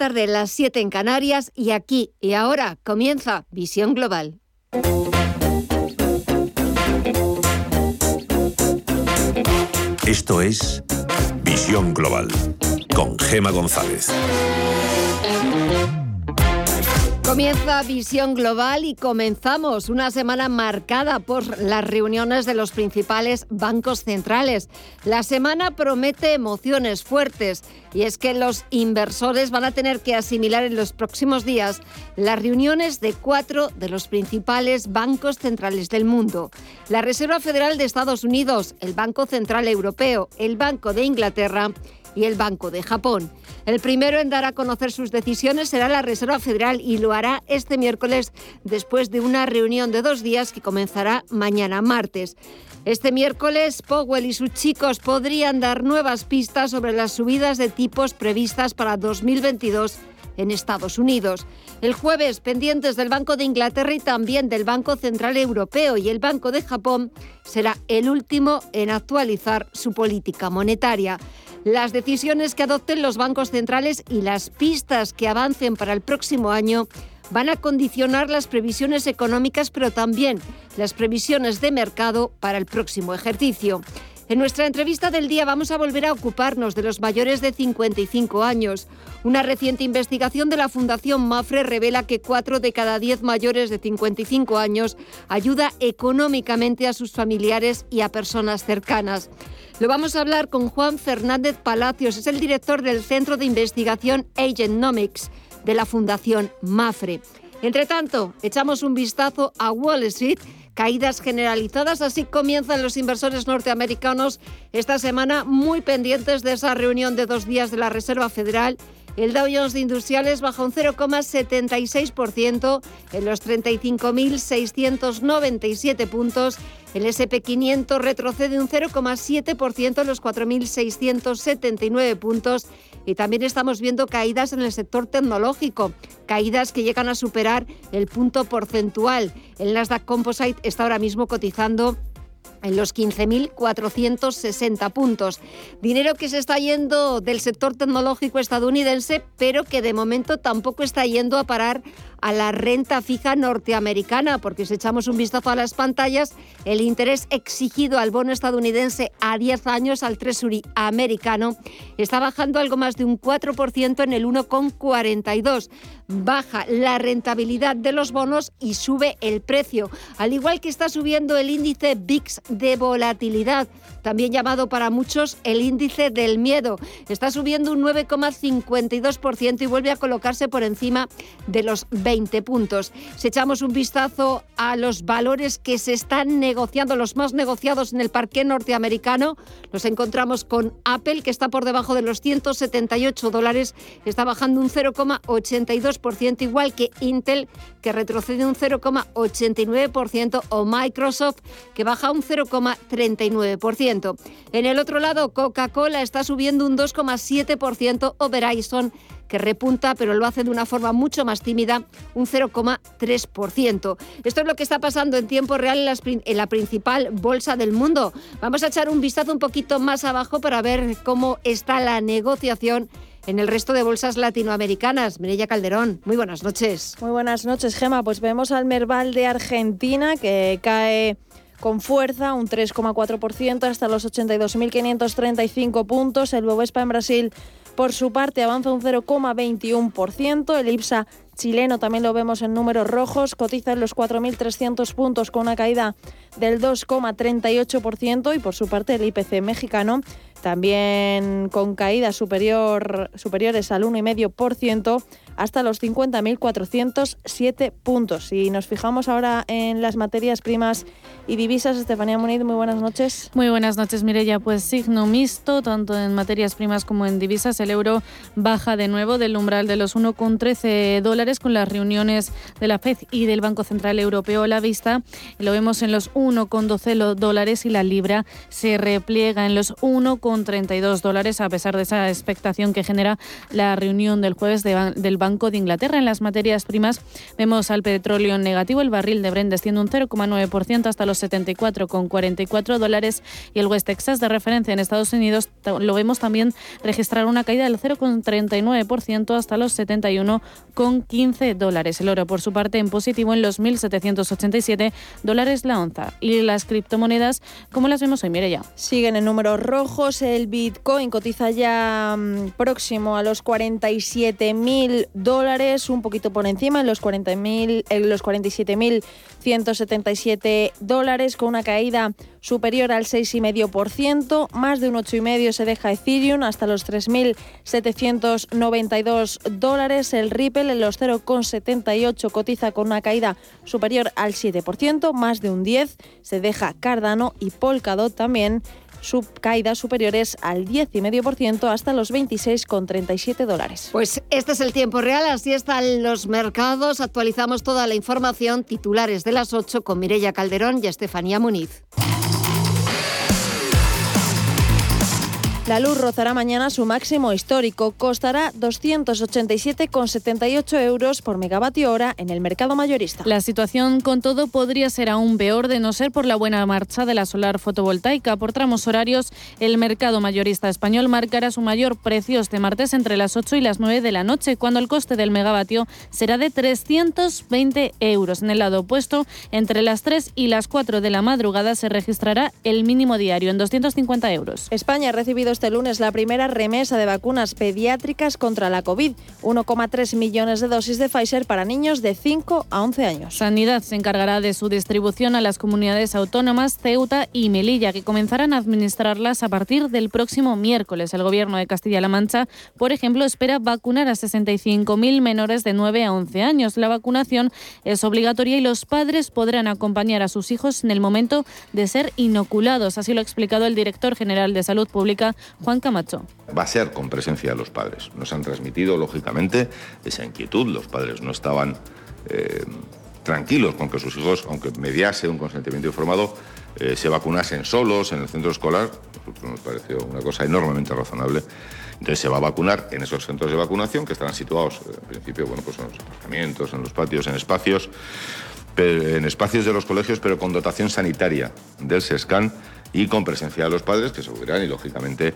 tarde, las 7 en Canarias y aquí y ahora comienza Visión Global. Esto es Visión Global con Gema González. Comienza Visión Global y comenzamos una semana marcada por las reuniones de los principales bancos centrales. La semana promete emociones fuertes y es que los inversores van a tener que asimilar en los próximos días las reuniones de cuatro de los principales bancos centrales del mundo. La Reserva Federal de Estados Unidos, el Banco Central Europeo, el Banco de Inglaterra y el Banco de Japón. El primero en dar a conocer sus decisiones será la Reserva Federal y lo hará este miércoles después de una reunión de dos días que comenzará mañana martes. Este miércoles, Powell y sus chicos podrían dar nuevas pistas sobre las subidas de tipos previstas para 2022 en Estados Unidos. El jueves, pendientes del Banco de Inglaterra y también del Banco Central Europeo y el Banco de Japón, será el último en actualizar su política monetaria. Las decisiones que adopten los bancos centrales y las pistas que avancen para el próximo año van a condicionar las previsiones económicas, pero también las previsiones de mercado para el próximo ejercicio. En nuestra entrevista del día vamos a volver a ocuparnos de los mayores de 55 años. Una reciente investigación de la Fundación Mafre revela que 4 de cada 10 mayores de 55 años ayuda económicamente a sus familiares y a personas cercanas. Lo vamos a hablar con Juan Fernández Palacios, es el director del Centro de Investigación Agenomics de la Fundación Mafre. Entre tanto, echamos un vistazo a Wall Street caídas generalizadas. Así comienzan los inversores norteamericanos esta semana muy pendientes de esa reunión de dos días de la Reserva Federal el Dow Jones de Industriales baja un 0,76% en los 35.697 puntos. El SP500 retrocede un 0,7% en los 4.679 puntos. Y también estamos viendo caídas en el sector tecnológico, caídas que llegan a superar el punto porcentual. El Nasdaq Composite está ahora mismo cotizando en los 15.460 puntos. Dinero que se está yendo del sector tecnológico estadounidense, pero que de momento tampoco está yendo a parar a la renta fija norteamericana, porque si echamos un vistazo a las pantallas, el interés exigido al bono estadounidense a 10 años al Treasury americano está bajando algo más de un 4% en el 1,42. Baja la rentabilidad de los bonos y sube el precio, al igual que está subiendo el índice VIX de volatilidad también llamado para muchos el índice del miedo. Está subiendo un 9,52% y vuelve a colocarse por encima de los 20 puntos. Si echamos un vistazo a los valores que se están negociando, los más negociados en el parque norteamericano, los encontramos con Apple, que está por debajo de los 178 dólares, está bajando un 0,82%, igual que Intel, que retrocede un 0,89%, o Microsoft, que baja un 0,39%. En el otro lado, Coca-Cola está subiendo un 2,7% o Verizon que repunta, pero lo hace de una forma mucho más tímida, un 0,3%. Esto es lo que está pasando en tiempo real en, la principal bolsa del mundo. Vamos a echar un vistazo un poquito más abajo para ver cómo está la negociación en el resto de bolsas latinoamericanas. Mireya Calderón, muy buenas noches. Muy buenas noches, Gema. Pues vemos al Merval de Argentina que cae con fuerza, un 3,4% hasta los 82.535 puntos. El Bovespa en Brasil, por su parte, avanza un 0,21%. El IPSA chileno también lo vemos en números rojos, cotiza en los 4.300 puntos con una caída del 2,38% y por su parte el IPC mexicano también con caídas superior, superiores al 1,5% hasta los 50.407 puntos. Si nos fijamos ahora en las materias primas y divisas, Estefanía Muniz, muy buenas noches. Muy buenas noches, Mireya. Pues signo mixto, tanto en materias primas como en divisas. El euro baja de nuevo del umbral de los 1,13 dólares con las reuniones de la FED y del Banco Central Europeo a la vista. Lo vemos en los 1,12 dólares y la libra se repliega en los 1,12 0,32 dólares, a pesar de esa expectación que genera la reunión del jueves del Banco de Inglaterra. En las materias primas vemos al petróleo en negativo, el barril de Brent desciende un 0,9% hasta los 74,44 dólares y el West Texas de referencia en Estados Unidos lo vemos también registrar una caída del 0,39% hasta los 71,15 dólares. El oro, por su parte, en positivo en los 1.787 dólares la onza. Y las criptomonedas, ¿cómo las vemos hoy? Mire ya. Siguen en números rojos. El Bitcoin cotiza ya mm, próximo a los 47.000 dólares, un poquito por encima, en los 40.000, en los 47.177 dólares, con una caída superior al 6,5%, más de un 8,5% se deja Ethereum hasta los 3.792 dólares, el Ripple en los 0,78 cotiza con una caída superior al 7%, más de un 10% se deja Cardano y Polkadot también sub caídas superiores al 10,5% hasta los 26,37 dólares. Pues este es el tiempo real, así están los mercados. Actualizamos toda la información, titulares de las 8 con Mirella Calderón y Estefanía Muniz. La luz rozará mañana su máximo histórico. Costará 287,78 euros por megavatio hora en el mercado mayorista. La situación, con todo, podría ser aún peor de no ser por la buena marcha de la solar fotovoltaica. Por tramos horarios, el mercado mayorista español marcará su mayor precio este martes entre las 8 y las 9 de la noche, cuando el coste del megavatio será de 320 euros. En el lado opuesto, entre las 3 y las 4 de la madrugada se registrará el mínimo diario en 250 euros. España ha recibido este lunes la primera remesa de vacunas pediátricas contra la COVID, 1,3 millones de dosis de Pfizer para niños de 5 a 11 años. Sanidad se encargará de su distribución a las comunidades autónomas Ceuta y Melilla, que comenzarán a administrarlas a partir del próximo miércoles. El Gobierno de Castilla-La Mancha, por ejemplo, espera vacunar a 65.000 menores de 9 a 11 años. La vacunación es obligatoria y los padres podrán acompañar a sus hijos en el momento de ser inoculados. Así lo ha explicado el director general de Salud Pública, Juan Camacho. Va a ser con presencia de los padres. Nos han transmitido, lógicamente, esa inquietud. Los padres no estaban eh, tranquilos con que sus hijos, aunque mediase un consentimiento informado, eh, se vacunasen solos en el centro escolar. Nos pareció una cosa enormemente razonable. Entonces se va a vacunar en esos centros de vacunación que estarán situados, eh, en principio, bueno, pues en los aparcamientos, en los patios, en espacios, en espacios de los colegios, pero con dotación sanitaria del SESCAN y con presencia de los padres que se subirán y lógicamente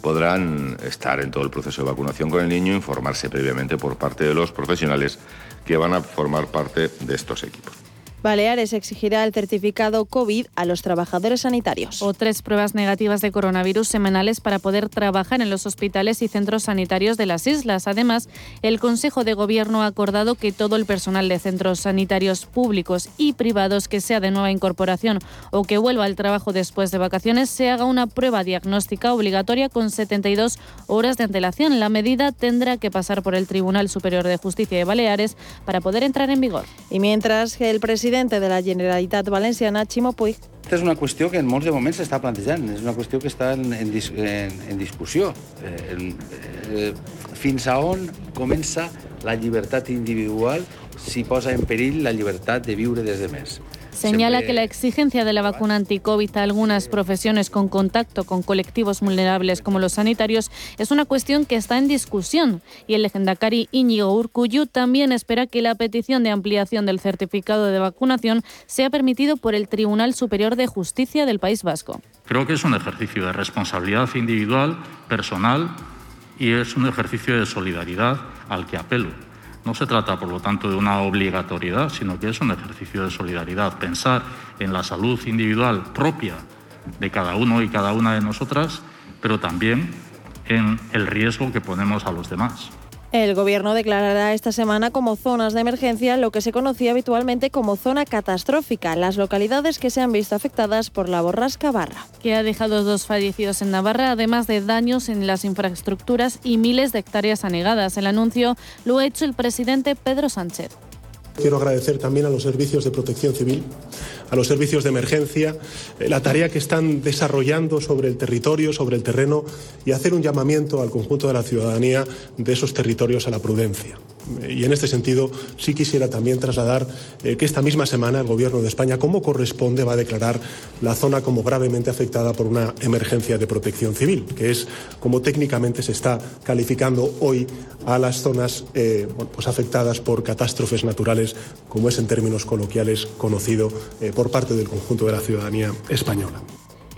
podrán estar en todo el proceso de vacunación con el niño, informarse previamente por parte de los profesionales que van a formar parte de estos equipos. Baleares exigirá el certificado COVID a los trabajadores sanitarios. O tres pruebas negativas de coronavirus semanales para poder trabajar en los hospitales y centros sanitarios de las islas. Además, el Consejo de Gobierno ha acordado que todo el personal de centros sanitarios públicos y privados que sea de nueva incorporación o que vuelva al trabajo después de vacaciones se haga una prueba diagnóstica obligatoria con 72 horas de antelación. La medida tendrá que pasar por el Tribunal Superior de Justicia de Baleares para poder entrar en vigor. Y mientras que el presidente presidente de la Generalitat Valenciana, Ximo Puig. Aquesta és una qüestió que en molts de moments s'està plantejant, és una qüestió que està en, en, en, en discussió. Eh, eh, fins a on comença la llibertat individual si posa en perill la llibertat de viure des de més. Señala que la exigencia de la vacuna anti-COVID a algunas profesiones con contacto con colectivos vulnerables como los sanitarios es una cuestión que está en discusión y el legendacari Íñigo Urcuyu también espera que la petición de ampliación del certificado de vacunación sea permitido por el Tribunal Superior de Justicia del País Vasco. Creo que es un ejercicio de responsabilidad individual, personal y es un ejercicio de solidaridad al que apelo. No se trata, por lo tanto, de una obligatoriedad, sino que es un ejercicio de solidaridad. Pensar en la salud individual propia de cada uno y cada una de nosotras, pero también en el riesgo que ponemos a los demás. El Gobierno declarará esta semana como zonas de emergencia lo que se conocía habitualmente como zona catastrófica, las localidades que se han visto afectadas por la borrasca Barra. Que ha dejado dos fallecidos en Navarra, además de daños en las infraestructuras y miles de hectáreas anegadas. El anuncio lo ha hecho el presidente Pedro Sánchez. Quiero agradecer también a los servicios de protección civil, a los servicios de emergencia, eh, la tarea que están desarrollando sobre el territorio, sobre el terreno y hacer un llamamiento al conjunto de la ciudadanía de esos territorios a la prudencia. Y en este sentido, sí quisiera también trasladar eh, que esta misma semana el Gobierno de España, como corresponde, va a declarar la zona como gravemente afectada por una emergencia de protección civil, que es como técnicamente se está calificando hoy a las zonas eh, pues afectadas por catástrofes naturales, como es en términos coloquiales conocido eh, por parte del conjunto de la ciudadanía española.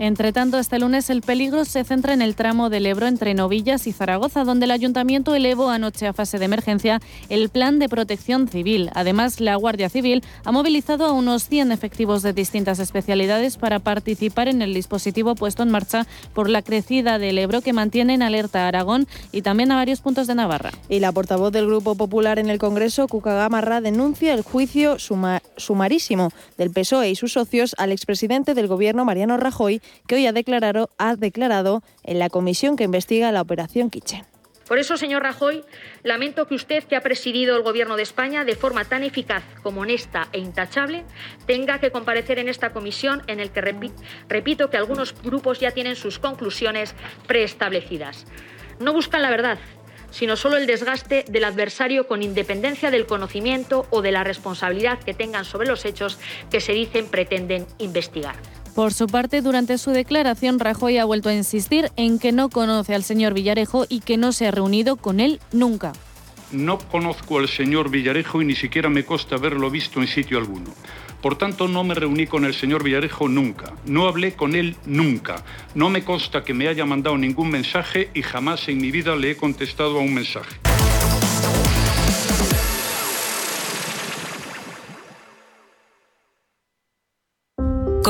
Entre tanto, este lunes el peligro se centra en el tramo del Ebro entre Novillas y Zaragoza, donde el ayuntamiento elevó anoche a fase de emergencia el plan de protección civil. Además, la Guardia Civil ha movilizado a unos 100 efectivos de distintas especialidades para participar en el dispositivo puesto en marcha por la crecida del Ebro que mantiene en alerta a Aragón y también a varios puntos de Navarra. Y la portavoz del Grupo Popular en el Congreso, Cuca Gamarra, denuncia el juicio sumarísimo del PSOE y sus socios al expresidente del Gobierno, Mariano Rajoy, que hoy ha declarado, ha declarado en la comisión que investiga la operación Kitchen. Por eso, señor Rajoy, lamento que usted, que ha presidido el Gobierno de España de forma tan eficaz como honesta e intachable, tenga que comparecer en esta comisión en el que repito que algunos grupos ya tienen sus conclusiones preestablecidas. No buscan la verdad, sino solo el desgaste del adversario con independencia del conocimiento o de la responsabilidad que tengan sobre los hechos que se dicen pretenden investigar. Por su parte, durante su declaración, Rajoy ha vuelto a insistir en que no conoce al señor Villarejo y que no se ha reunido con él nunca. No conozco al señor Villarejo y ni siquiera me consta haberlo visto en sitio alguno. Por tanto, no me reuní con el señor Villarejo nunca. No hablé con él nunca. No me consta que me haya mandado ningún mensaje y jamás en mi vida le he contestado a un mensaje.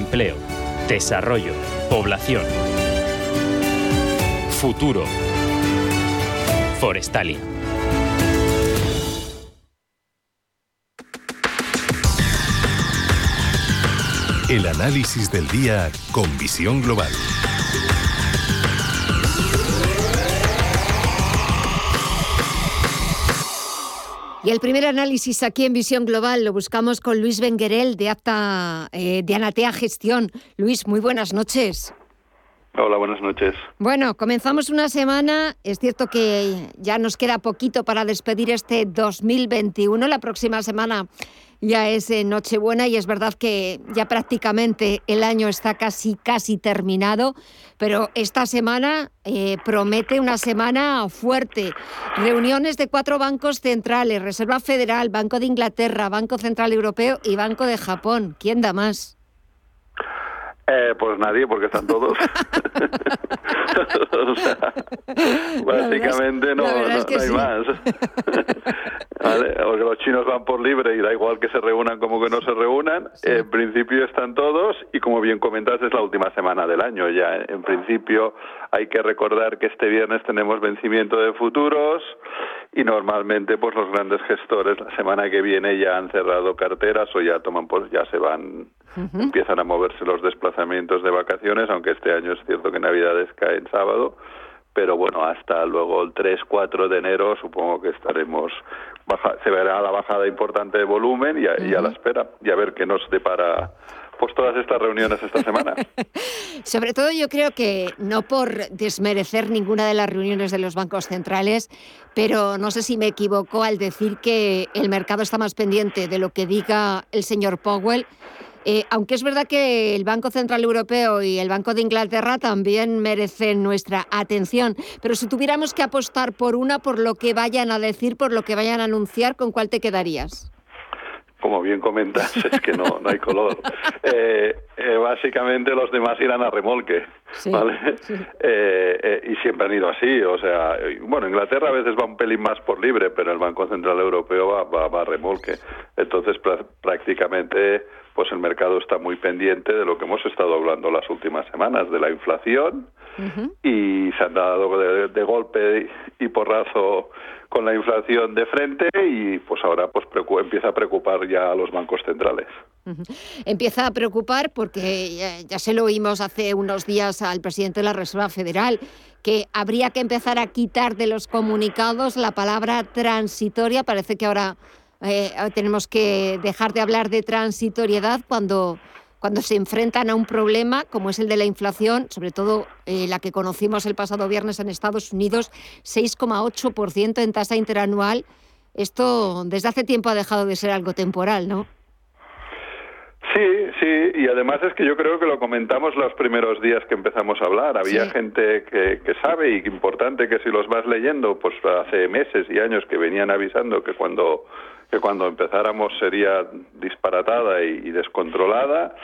Empleo, desarrollo, población. Futuro. Forestalia. El análisis del día con visión global. Y el primer análisis aquí en Visión Global lo buscamos con Luis Benguerel de Acta eh, de Anatea Gestión. Luis, muy buenas noches. Hola, buenas noches. Bueno, comenzamos una semana. Es cierto que ya nos queda poquito para despedir este 2021. La próxima semana ya es Nochebuena y es verdad que ya prácticamente el año está casi, casi terminado, pero esta semana eh, promete una semana fuerte. Reuniones de cuatro bancos centrales, Reserva Federal, Banco de Inglaterra, Banco Central Europeo y Banco de Japón. ¿Quién da más? Eh, pues nadie, porque están todos. básicamente no, hay más. Porque los chinos van por libre y da igual que se reúnan como que no se reúnan. En principio están todos y como bien comentas es la última semana del año. Ya en principio hay que recordar que este viernes tenemos vencimiento de futuros y normalmente pues los grandes gestores la semana que viene ya han cerrado carteras o ya toman pues ya se van empiezan a moverse los desplazamientos de vacaciones aunque este año es cierto que Navidades cae en sábado pero bueno hasta luego el 3 4 de enero supongo que estaremos baja, se verá la bajada importante de volumen y a, y a la espera y a ver qué nos depara pues todas estas reuniones esta semana. Sobre todo yo creo que no por desmerecer ninguna de las reuniones de los bancos centrales, pero no sé si me equivoco al decir que el mercado está más pendiente de lo que diga el señor Powell. Eh, aunque es verdad que el Banco Central Europeo y el Banco de Inglaterra también merecen nuestra atención, pero si tuviéramos que apostar por una, por lo que vayan a decir, por lo que vayan a anunciar, ¿con cuál te quedarías? como bien comentas, es que no, no hay color. Eh, eh, básicamente los demás irán a remolque, ¿vale? Eh, y siempre han ido así, o sea, bueno, Inglaterra a veces va un pelín más por libre, pero el Banco Central Europeo va, va, a remolque. Entonces, prácticamente, pues el mercado está muy pendiente de lo que hemos estado hablando las últimas semanas, de la inflación, y se han dado de, golpe y porrazo con la inflación de frente y pues ahora pues empieza a preocupar ya a los bancos centrales. Empieza a preocupar porque ya, se lo oímos hace unos días al presidente de la Reserva Federal, que habría que empezar a quitar de los comunicados la palabra transitoria. Parece que ahora eh, tenemos que dejar de hablar de transitoriedad cuando cuando se enfrentan a un problema como es el de la inflación, sobre todo eh, la que conocimos el pasado viernes en Estados Unidos, 6,8% en tasa interanual. Esto desde hace tiempo ha dejado de ser algo temporal, ¿no? Sí, sí, y además es que yo creo que lo comentamos los primeros días que empezamos a hablar. Había gente que, que, sabe y que importante que si los vas leyendo, pues hace meses y años que venían avisando que cuando que cuando empezáramos sería disparatada y, descontrolada,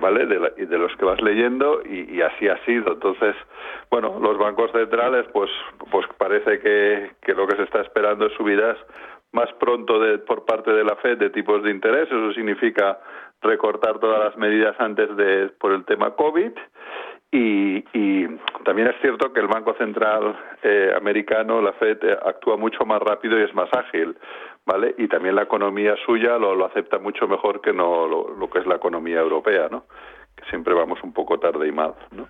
¿vale? De, y de los que vas leyendo y, así ha sido. Entonces, bueno, los bancos centrales, pues, pues parece que, que lo que se está esperando es subidas más pronto de, por parte de la Fed de tipos de interés. Eso significa recortar todas las medidas antes de por el tema COVID. Y, y también es cierto que el Banco Central eh, americano, la Fed, eh, actúa mucho más rápido y es más ágil. ¿Vale? Y también la economía suya lo, lo acepta mucho mejor que no lo, que es la economía europea, ¿no? Que siempre vamos un poco tarde y mal, ¿no?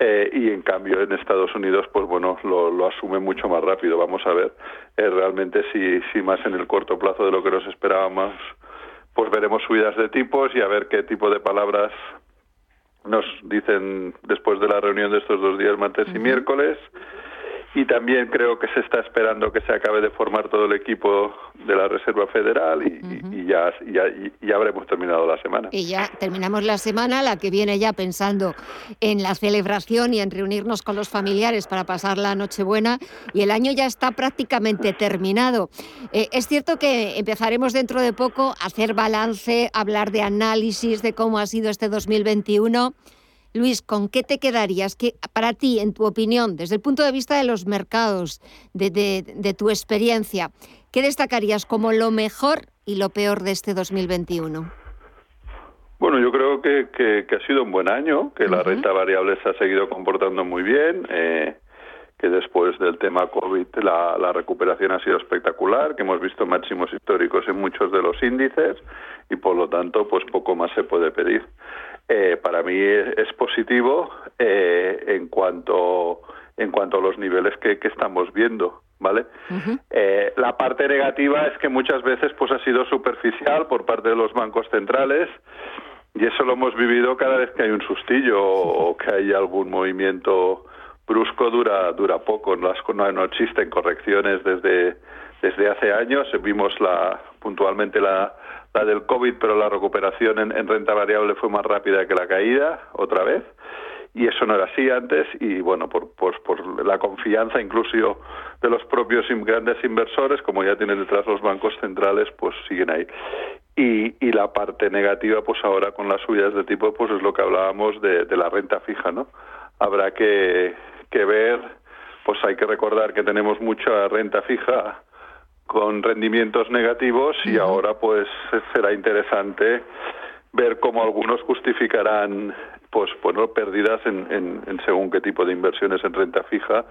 eh, y en cambio en Estados Unidos, pues bueno, lo, lo asume mucho más rápido. Vamos a ver eh, realmente si, si más en el corto plazo de lo que nos esperábamos, pues veremos subidas de tipos y a ver qué tipo de palabras nos dicen después de la reunión de estos dos días, martes y miércoles y también creo que se está esperando que se acabe de formar todo el equipo de la Reserva Federal y, ya, ya, habremos terminado la semana. Y ya terminamos la semana, la que viene ya pensando en la celebración y en reunirnos con los familiares para pasar la Nochebuena y el año ya está prácticamente terminado. Eh, es cierto que empezaremos dentro de poco a hacer balance, hablar de análisis de cómo ha sido este 2021. Luis, ¿con qué te quedarías? Que para ti, en tu opinión, desde el punto de vista de los mercados, de, tu experiencia, ¿qué destacarías como lo mejor y lo peor de este 2021? Bueno, yo creo que, ha sido un buen año, que la renta variable se ha seguido comportando muy bien, eh, que después del tema COVID la, la, recuperación ha sido espectacular, que hemos visto máximos históricos en muchos de los índices y por lo tanto pues poco más se puede pedir. Eh, para mí es, positivo eh, en cuanto en cuanto a los niveles que, estamos viendo vale eh, la parte negativa es que muchas veces pues ha sido superficial por parte de los bancos centrales y eso lo hemos vivido cada vez que hay un sustillo o que hay algún movimiento brusco dura dura poco. No, no existen correcciones desde desde hace años. Vimos la puntualmente la la del COVID, pero la recuperación en, renta variable fue más rápida que la caída, otra vez, y eso no era así antes, y bueno, por, por, la confianza incluso de los propios grandes inversores, como ya tienen detrás los bancos centrales, pues siguen ahí. Y, y la parte negativa, pues ahora con las subidas de tipo, pues es lo que hablábamos de, de la renta fija, ¿no? Habrá que, que ver, pues hay que recordar que tenemos mucha renta fija con rendimientos negativos y ahora pues será interesante ver cómo algunos justificarán pues bueno pérdidas en, según qué tipo de inversiones en renta fija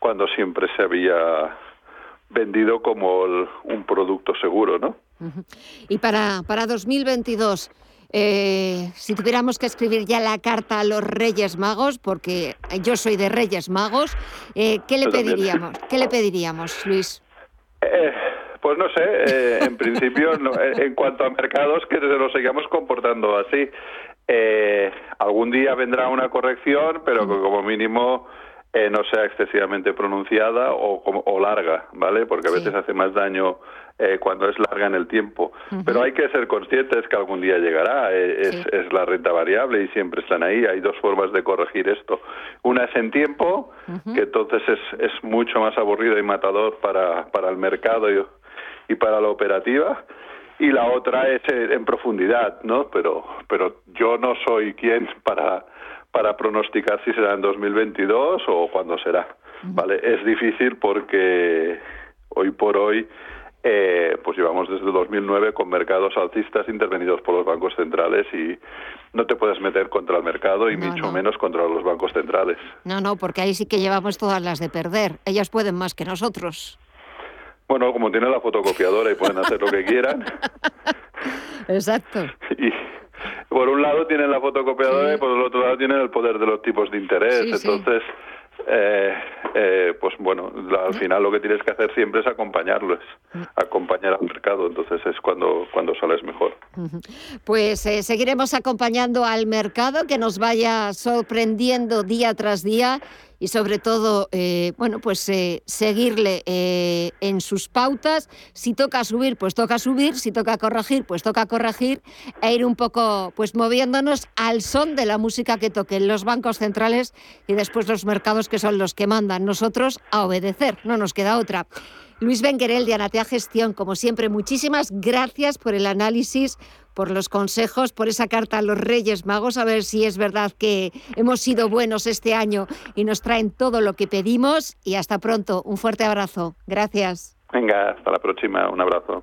cuando siempre se había vendido como un producto seguro, ¿no? Y para, para 2022, eh, si tuviéramos que escribir ya la carta a los Reyes Magos, porque yo soy de Reyes Magos, eh, ¿qué le pediríamos? ¿Qué le pediríamos, Luis? Eh, pues no sé, eh, en principio, eh, en cuanto a mercados, que nos sigamos comportando así. Eh, algún día vendrá una corrección, pero que como mínimo no sea excesivamente pronunciada o, o, larga, ¿vale? Porque a veces hace más daño cuando es larga en el tiempo. Pero hay que ser conscientes que algún día llegará. es, es, la renta variable y siempre están ahí. Hay dos formas de corregir esto. Una es en tiempo, que entonces es, es mucho más aburrido y matador para, para el mercado y, y para la operativa y la otra es en profundidad, ¿no? Pero pero yo no soy quien para para pronosticar si será en 2022 o cuándo será, ¿vale? Es difícil porque hoy por hoy eh, pues llevamos desde 2009 con mercados alcistas intervenidos por los bancos centrales y no te puedes meter contra el mercado y mucho menos contra los bancos centrales. No, no, porque ahí sí que llevamos todas las de perder. Ellas pueden más que nosotros. Bueno, como tienen la fotocopiadora y pueden hacer lo que quieran. Exacto. Y por un lado tienen la fotocopiadora y por el otro lado tienen el poder de los tipos de interés. Entonces, eh, eh, pues bueno, al final lo que tienes que hacer siempre es acompañarlo, es acompañar al mercado, entonces es cuando, cuando sales mejor. Pues eh, seguiremos acompañando al mercado que nos vaya sorprendiendo día tras día y sobre todo, eh, bueno, pues eh, seguirle eh, en sus pautas. Si toca subir, pues toca subir. Si toca corregir, pues toca corregir. E ir un poco, pues moviéndonos al son de la música que toquen los bancos centrales y después los mercados que son los que mandan. Nosotros a obedecer, no nos queda otra. Luis Benguerel de Anatea Gestión, como siempre, muchísimas gracias por el análisis, por los consejos, por esa carta a los Reyes Magos, a ver si es verdad que hemos sido buenos este año y nos traen todo lo que pedimos. Y hasta pronto, un fuerte abrazo. Gracias. Venga, hasta la próxima, un abrazo.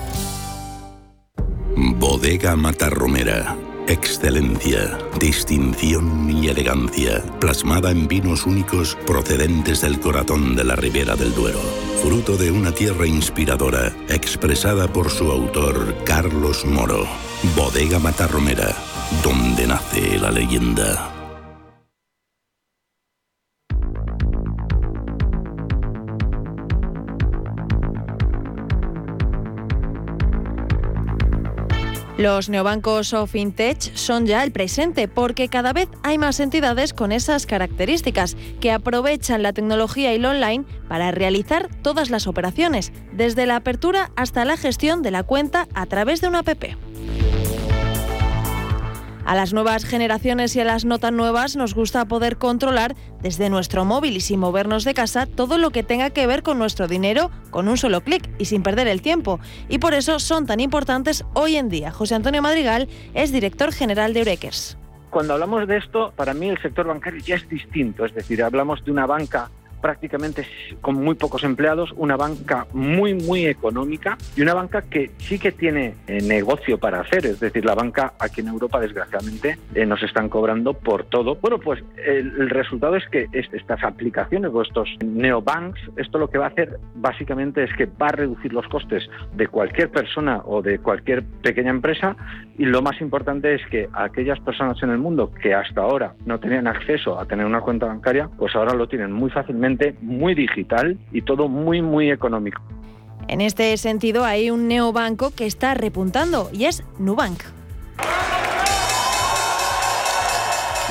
Bodega Matarromera. Excelencia, distinción y elegancia, plasmada en vinos únicos procedentes del corazón de la Ribera del Duero. Fruto de una tierra inspiradora, expresada por su autor Carlos Moro. Bodega Matarromera, donde nace la leyenda. Los neobancos o fintech son ya el presente porque cada vez hay más entidades con esas características que aprovechan la tecnología y lo online para realizar todas las operaciones, desde la apertura hasta la gestión de la cuenta a través de una app. A las nuevas generaciones y a las notas nuevas nos gusta poder controlar desde nuestro móvil y sin movernos de casa todo lo que tenga que ver con nuestro dinero con un solo clic y sin perder el tiempo. Y por eso son tan importantes hoy en día. José Antonio Madrigal es director general de Eurekers. Cuando hablamos de esto, para mí el sector bancario ya es distinto, es decir, hablamos de una banca prácticamente con muy pocos empleados, una banca muy, muy económica y una banca que sí que tiene eh, negocio para hacer. Es decir, la banca aquí en Europa, desgraciadamente, eh, nos están cobrando por todo. Bueno, pues el, el resultado es que es- estas aplicaciones o estos neobanks, esto lo que va a hacer básicamente es que va a reducir los costes de cualquier persona o de cualquier pequeña empresa y lo más importante es que aquellas personas en el mundo que hasta ahora no tenían acceso a tener una cuenta bancaria, pues ahora lo tienen muy fácilmente, muy digital y todo muy, muy económico. En este sentido, hay un neobanco que está repuntando y es Nubank.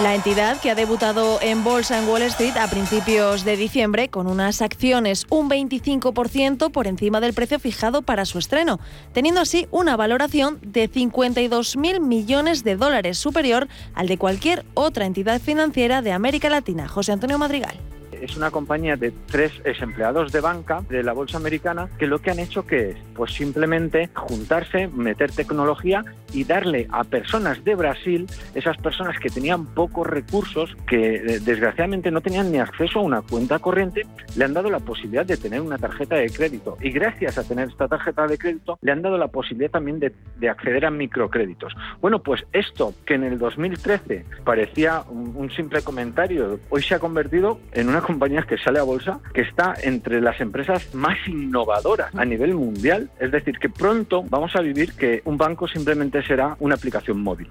La entidad que ha debutado en bolsa en Wall Street a principios de diciembre con unas acciones un 25% por encima del precio fijado para su estreno, teniendo así una valoración de 52.000 millones de dólares superior al de cualquier otra entidad financiera de América Latina. José Antonio Madrigal. Es una compañía de tres ex empleados de banca de la bolsa americana que lo que han hecho que es, pues simplemente juntarse, meter tecnología y darle a personas de Brasil, esas personas que tenían pocos recursos, que eh, desgraciadamente no tenían ni acceso a una cuenta corriente, le han dado la posibilidad de tener una tarjeta de crédito. Y gracias a tener esta tarjeta de crédito, le han dado la posibilidad también de, de acceder a microcréditos. Bueno, pues esto que en el 2013 parecía un simple comentario, hoy se ha convertido en una compañía que sale a bolsa, que está entre las empresas más innovadoras a nivel mundial. Es decir, que pronto vamos a vivir que un banco simplemente será una aplicación móvil.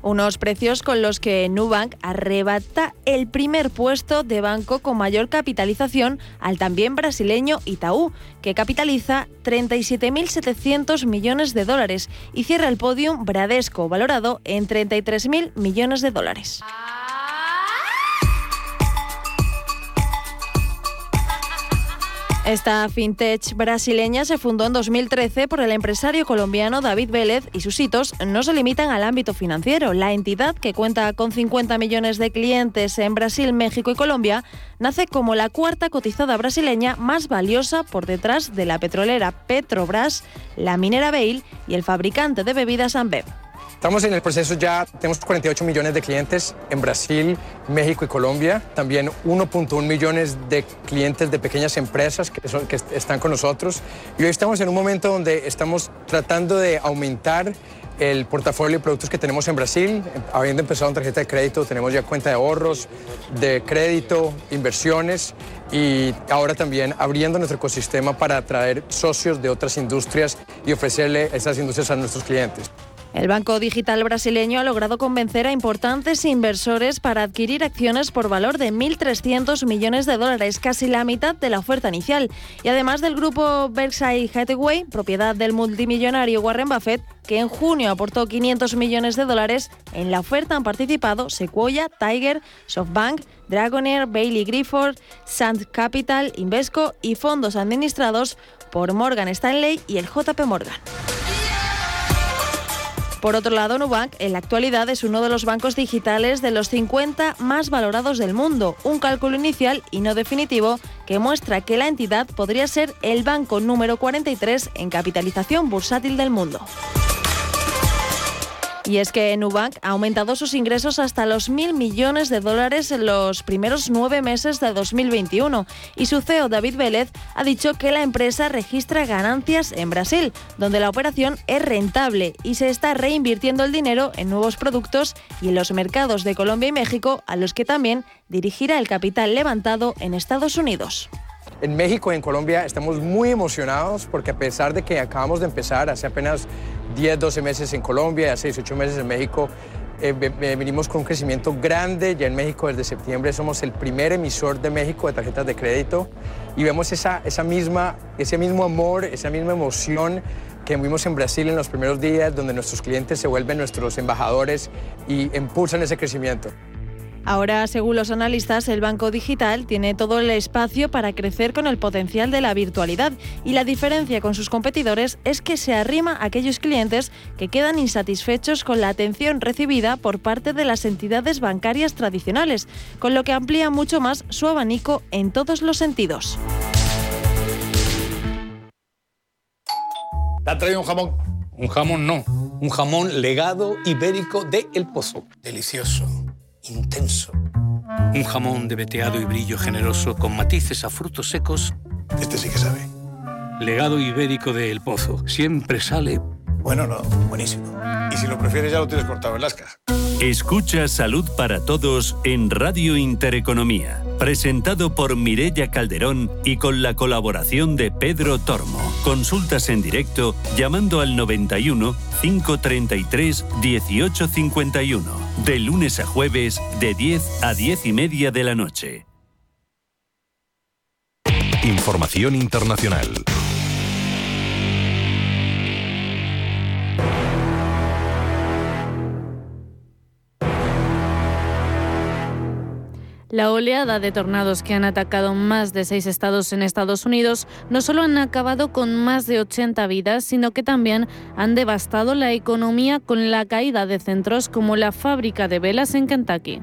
Unos precios con los que Nubank arrebata el primer puesto de banco con mayor capitalización al también brasileño Itaú, que capitaliza 37.700 millones de dólares y cierra el podium Bradesco, valorado en 33.000 millones de dólares. Esta fintech brasileña se fundó en 2013 por el empresario colombiano David Vélez y sus hitos no se limitan al ámbito financiero. La entidad, que cuenta con 50 millones de clientes en Brasil, México y Colombia, nace como la cuarta cotizada brasileña más valiosa por detrás de la petrolera Petrobras, la minera Bail y el fabricante de bebidas Ambev. Estamos en el proceso ya, tenemos 48 millones de clientes en Brasil, México y Colombia, también 1.1 millones de clientes de pequeñas empresas que, son, que están con nosotros. Y hoy estamos en un momento donde estamos tratando de aumentar el portafolio de productos que tenemos en Brasil, habiendo empezado en tarjeta de crédito, tenemos ya cuenta de ahorros, de crédito, inversiones y ahora también abriendo nuestro ecosistema para atraer socios de otras industrias y ofrecerle esas industrias a nuestros clientes. El Banco Digital brasileño ha logrado convencer a importantes inversores para adquirir acciones por valor de 1.300 millones de dólares, casi la mitad de la oferta inicial. Y además del grupo Berkshire Hathaway, propiedad del multimillonario Warren Buffett, que en junio aportó 500 millones de dólares, en la oferta han participado Sequoia, Tiger, SoftBank, Dragonair, Bailey Grifford, Sand Capital, Invesco y fondos administrados por Morgan Stanley y el JP Morgan. Por otro lado, Nubank en la actualidad es uno de los bancos digitales de los 50 más valorados del mundo, un cálculo inicial y no definitivo que muestra que la entidad podría ser el banco número 43 en capitalización bursátil del mundo. Y es que Nubank ha aumentado sus ingresos hasta los mil millones de dólares en los primeros nueve meses de 2021. Y su CEO David Vélez ha dicho que la empresa registra ganancias en Brasil, donde la operación es rentable y se está reinvirtiendo el dinero en nuevos productos y en los mercados de Colombia y México, a los que también dirigirá el capital levantado en Estados Unidos. En México y en Colombia estamos muy emocionados porque a pesar de que acabamos de empezar hace apenas 10, 12 meses en Colombia y hace 18 meses en México, eh, venimos con un crecimiento grande. Ya en México desde septiembre somos el primer emisor de México de tarjetas de crédito y vemos esa, misma, ese mismo amor, esa misma emoción que vimos en Brasil en los primeros días, donde nuestros clientes se vuelven nuestros embajadores y impulsan ese crecimiento. Ahora, según los analistas, el banco digital tiene todo el espacio para crecer con el potencial de la virtualidad y la diferencia con sus competidores es que se arrima a aquellos clientes que quedan insatisfechos con la atención recibida por parte de las entidades bancarias tradicionales, con lo que amplía mucho más su abanico en todos los sentidos. ¿Te ha traído un jamón? Un jamón no, un jamón legado ibérico de El Pozo. Delicioso intenso. Un jamón de veteado y brillo generoso con matices a frutos secos. Este sí que sabe. Legado ibérico de El Pozo. Siempre sale. Bueno, no, buenísimo. Y si lo prefieres, ya lo tienes cortado en lascas. Escucha Salud para Todos en Radio Intereconomía. Presentado por Mirella Calderón y con la colaboración de Pedro Tormo. Consultas en directo llamando al 91 533 1851. De lunes a jueves, de 10 a 10 y media de la noche. Información internacional. La oleada de tornados que han atacado más de seis estados en Estados Unidos no solo han acabado con más de 80 vidas, sino que también han devastado la economía con la caída de centros como la fábrica de velas en Kentucky.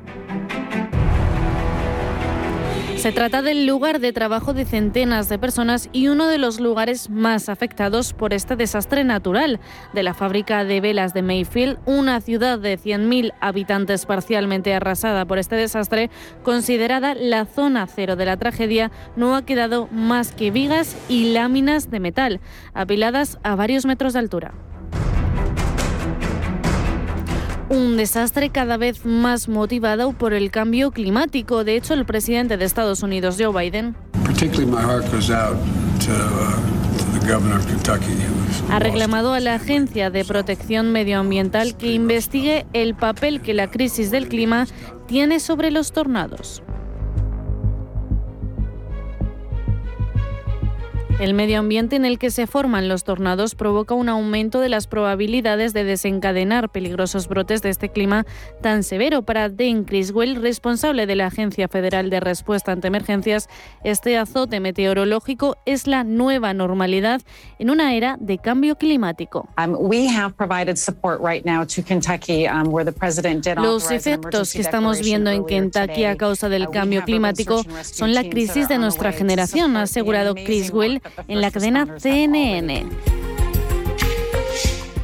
Se trata del lugar de trabajo de centenas de personas y uno de los lugares más afectados por este desastre natural. De la fábrica de velas de Mayfield, una ciudad de 100.000 habitantes parcialmente arrasada por este desastre, considerada la zona cero de la tragedia, no ha quedado más que vigas y láminas de metal, apiladas a varios metros de altura. Un desastre cada vez más motivado por el cambio climático. De hecho, el presidente de Estados Unidos, Joe Biden, ha reclamado a la Agencia de Protección Medioambiental que investigue el papel que la crisis del clima tiene sobre los tornados. El medio ambiente en el que se forman los tornados provoca un aumento de las probabilidades de desencadenar peligrosos brotes de este clima tan severo. Para Dane Criswell, responsable de la Agencia Federal de Respuesta ante Emergencias, este azote meteorológico es la nueva normalidad en una era de cambio climático. Los efectos que estamos viendo en Kentucky a causa del cambio climático son la crisis de nuestra generación, ha asegurado Criswell en la cadena CNN.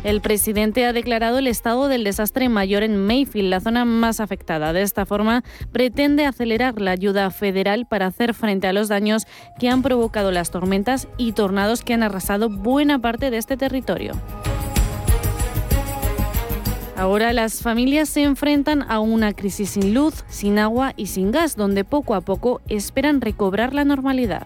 El presidente ha declarado el estado del desastre mayor en Mayfield, la zona más afectada. De esta forma, pretende acelerar la ayuda federal para hacer frente a los daños que han provocado las tormentas y tornados que han arrasado buena parte de este territorio. Ahora las familias se enfrentan a una crisis sin luz, sin agua y sin gas, donde poco a poco esperan recobrar la normalidad.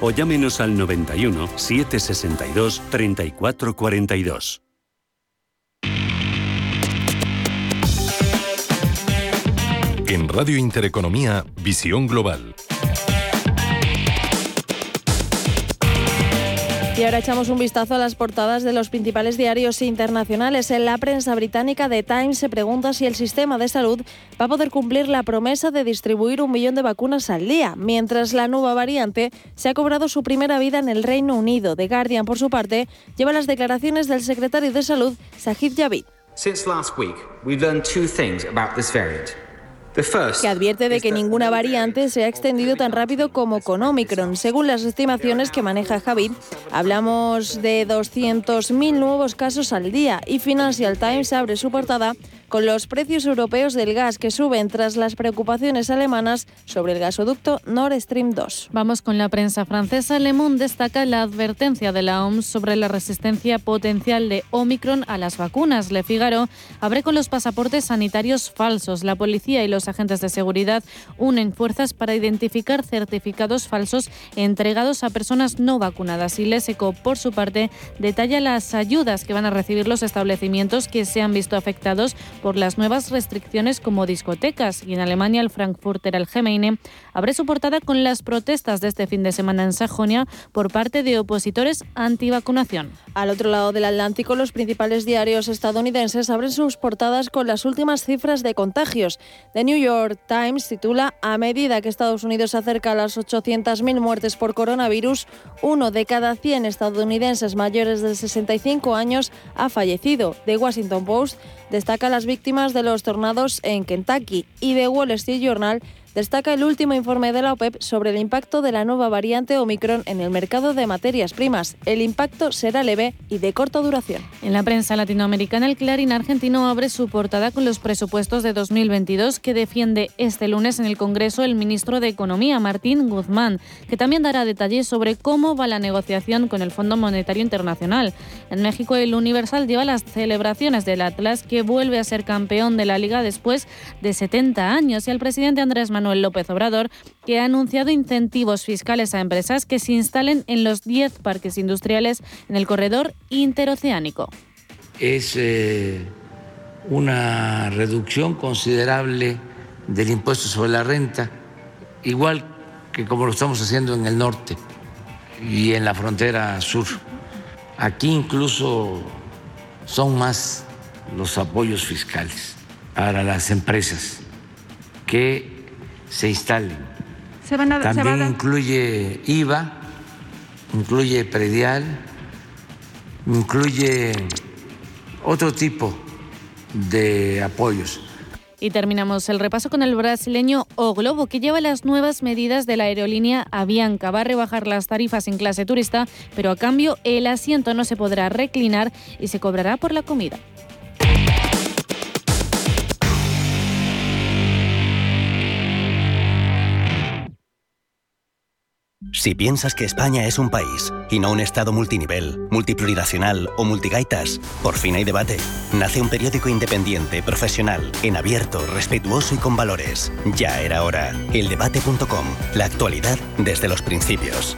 o llámenos al 91 762 3442. En Radio Intereconomía, Visión Global. Y ahora echamos un vistazo a las portadas de los principales diarios internacionales. En la prensa británica, The Times se pregunta si el sistema de salud va a poder cumplir la promesa de distribuir un millón de vacunas al día, mientras la nueva variante se ha cobrado su primera vida en el Reino Unido. The Guardian, por su parte, lleva las declaraciones del secretario de Salud, Sajid Javid. Since last week, we've learned two things about this variant que advierte de que ninguna variante se ha extendido tan rápido como con Omicron. Según las estimaciones que maneja Javid, hablamos de 200.000 nuevos casos al día y Financial Times abre su portada con los precios europeos del gas que suben tras las preocupaciones alemanas sobre el gasoducto Nord Stream 2. Vamos con la prensa francesa. Le Monde destaca la advertencia de la OMS sobre la resistencia potencial de Omicron a las vacunas. Le Figaro abre con los pasaportes sanitarios falsos. La policía y los agentes de seguridad unen fuerzas para identificar certificados falsos entregados a personas no vacunadas. Y Leseco, por su parte, detalla las ayudas que van a recibir los establecimientos que se han visto afectados por las nuevas restricciones como discotecas y en Alemania el Frankfurter Allgemeine abre su portada con las protestas de este fin de semana en Sajonia por parte de opositores anti-vacunación. Al otro lado del Atlántico, los principales diarios estadounidenses abren sus portadas con las últimas cifras de contagios. The New York Times titula A medida que Estados Unidos se acerca a las 800.000 muertes por coronavirus, uno de cada 100 estadounidenses mayores de 65 años ha fallecido. The Washington Post destaca las víctimas de los tornados en Kentucky y The Wall Street Journal destaca el último informe de la OPEP sobre el impacto de la nueva variante Omicron en el mercado de materias primas. El impacto será leve y de corta duración. En la prensa latinoamericana, el Clarín argentino abre su portada con los presupuestos de 2022 que defiende este lunes en el Congreso el ministro de Economía, Martín Guzmán, que también dará detalles sobre cómo va la negociación con el Fondo Monetario Internacional. En México, el Universal lleva las celebraciones del Atlas, que vuelve a ser campeón de la liga después de 70 años, y el presidente Andrés Manuel Manuel López Obrador, que ha anunciado incentivos fiscales a empresas que se instalen en los 10 parques industriales en el corredor interoceánico. Es eh, una reducción considerable del impuesto sobre la renta, igual que como lo estamos haciendo en el norte y en la frontera sur. Aquí incluso son más los apoyos fiscales para las empresas que se instalen. También incluye IVA, incluye predial, incluye otro tipo de apoyos. Y terminamos el repaso con el brasileño O Globo, que lleva las nuevas medidas de la aerolínea Avianca. Va a rebajar las tarifas en clase turista, pero a cambio el asiento no se podrá reclinar y se cobrará por la comida. Si piensas que España es un país y no un Estado multinivel, multiplurinacional o multigaitas, por fin hay debate. Nace un periódico independiente, profesional, en abierto, respetuoso y con valores. Ya era hora. Eldebate.com. La actualidad desde los principios.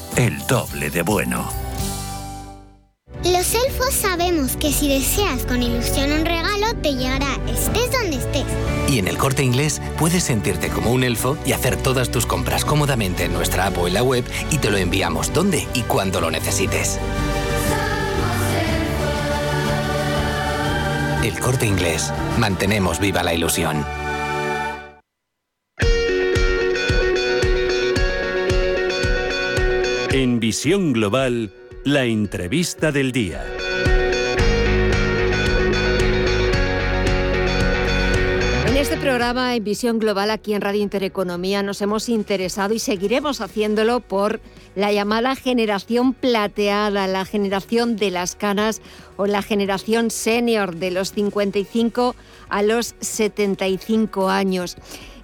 el doble de bueno. Los elfos sabemos que si deseas con ilusión un regalo, te llegará estés donde estés. Y en el corte inglés puedes sentirte como un elfo y hacer todas tus compras cómodamente en nuestra app o en la web y te lo enviamos donde y cuando lo necesites. El corte inglés. Mantenemos viva la ilusión. En Visión Global, la entrevista del día. En este programa, en Visión Global, aquí en Radio Intereconomía, nos hemos interesado y seguiremos haciéndolo por la llamada generación plateada, la generación de las canas o la generación senior de los 55 a los 75 años.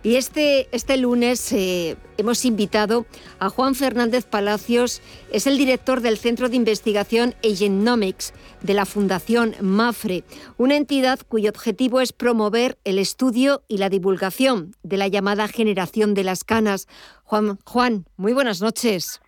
Y este, este lunes eh, hemos invitado a Juan Fernández Palacios, es el director del Centro de Investigación Agenomics de la Fundación MAFRE, una entidad cuyo objetivo es promover el estudio y la divulgación de la llamada generación de las canas. Juan, Juan muy buenas noches.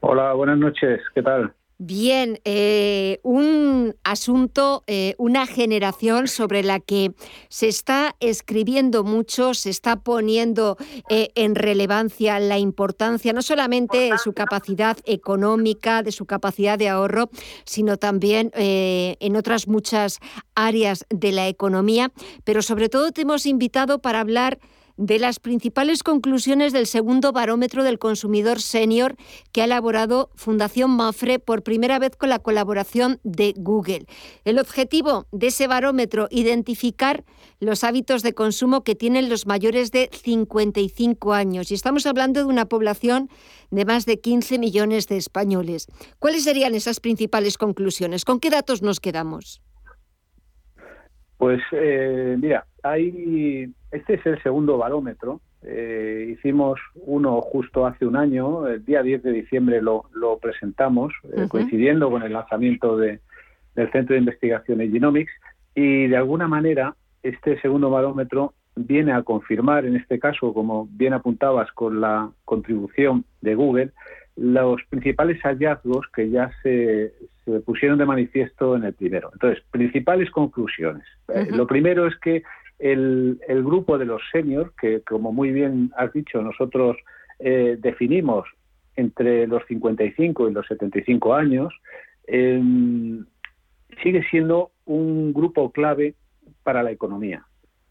Hola, buenas noches, ¿qué tal? Bien, eh, un asunto, eh, una generación sobre la que se está escribiendo mucho, se está poniendo eh, en relevancia la importancia no solamente de su capacidad económica, de su capacidad de ahorro, sino también en otras muchas áreas de la economía. Pero sobre todo te hemos invitado para hablar de las principales conclusiones del segundo barómetro del consumidor senior que ha elaborado Fundación Mafre por primera vez con la colaboración de Google. El objetivo de ese barómetro, identificar los hábitos de consumo que tienen los mayores de 55 años. Y estamos hablando de una población de más de 15 millones de españoles. ¿Cuáles serían esas principales conclusiones? ¿Con qué datos nos quedamos? Pues eh, mira, hay, este es el segundo barómetro. Eh, hicimos uno justo hace un año, el día 10 de diciembre lo, presentamos, eh, coincidiendo con el lanzamiento de, del Centro de Investigación en Genomics, y de alguna manera este segundo barómetro viene a confirmar, en este caso, como bien apuntabas con la contribución de Google, los principales hallazgos que ya se, pusieron de manifiesto en el primero. Entonces, principales conclusiones. Eh, lo primero es que el, grupo de los seniors, que como muy bien has dicho, nosotros eh, definimos entre los 55 y los 75 años, em, sigue siendo un grupo clave para la economía,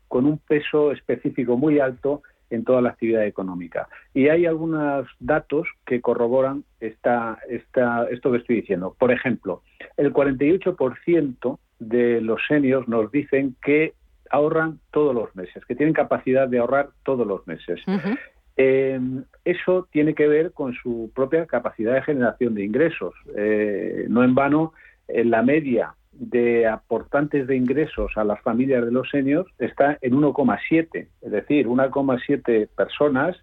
con un peso específico muy alto en toda la actividad económica. Y hay algunos datos que corroboran esta, esta, esto que estoy diciendo. Por ejemplo, el 48% de los seniors nos dicen que ahorran todos los meses, que tienen capacidad de ahorrar todos los meses. Eh, eso tiene que ver con su propia capacidad de generación de ingresos. Eh, no en vano, en la media de aportantes de ingresos a las familias de los seniors está en 1,7, es decir, 1,7 personas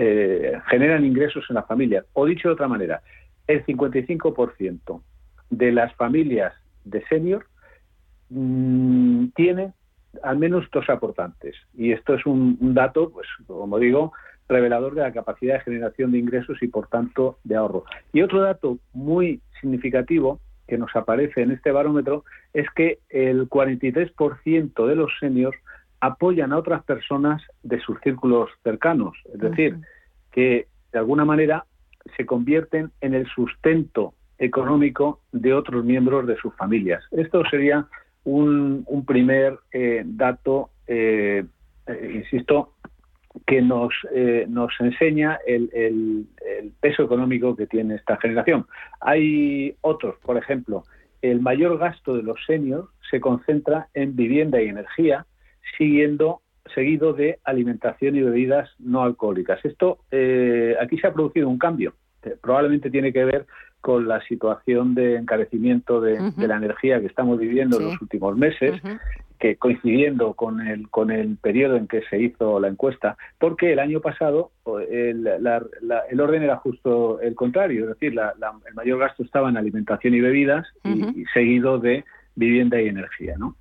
eh, generan ingresos en la familia. O dicho de otra manera, el 55% de las familias de senior mmm, tienen al menos dos aportantes. Y esto es un, dato, pues como digo, revelador de la capacidad de generación de ingresos y, por tanto, de ahorro. Y otro dato muy significativo que nos aparece en este barómetro es que el 43% de los seniors apoyan a otras personas de sus círculos cercanos, es decir, que de alguna manera se convierten en el sustento económico de otros miembros de sus familias. Esto sería un, primer eh, dato, eh, eh, insisto, que nos, nos enseña el, el, peso económico que tiene esta generación. Hay otros, por ejemplo, el mayor gasto de los seniors se concentra en vivienda y energía, siguiendo seguido de alimentación y bebidas no alcohólicas. Esto aquí se ha producido un cambio. Probablemente tiene que ver con la situación de encarecimiento de, la energía que estamos viviendo en los últimos meses, que coincidiendo con el, con el periodo en que se hizo la encuesta, porque el año pasado el, el orden era justo el contrario, es decir, el mayor gasto estaba en alimentación y bebidas y, seguido de vivienda y energía, ¿no?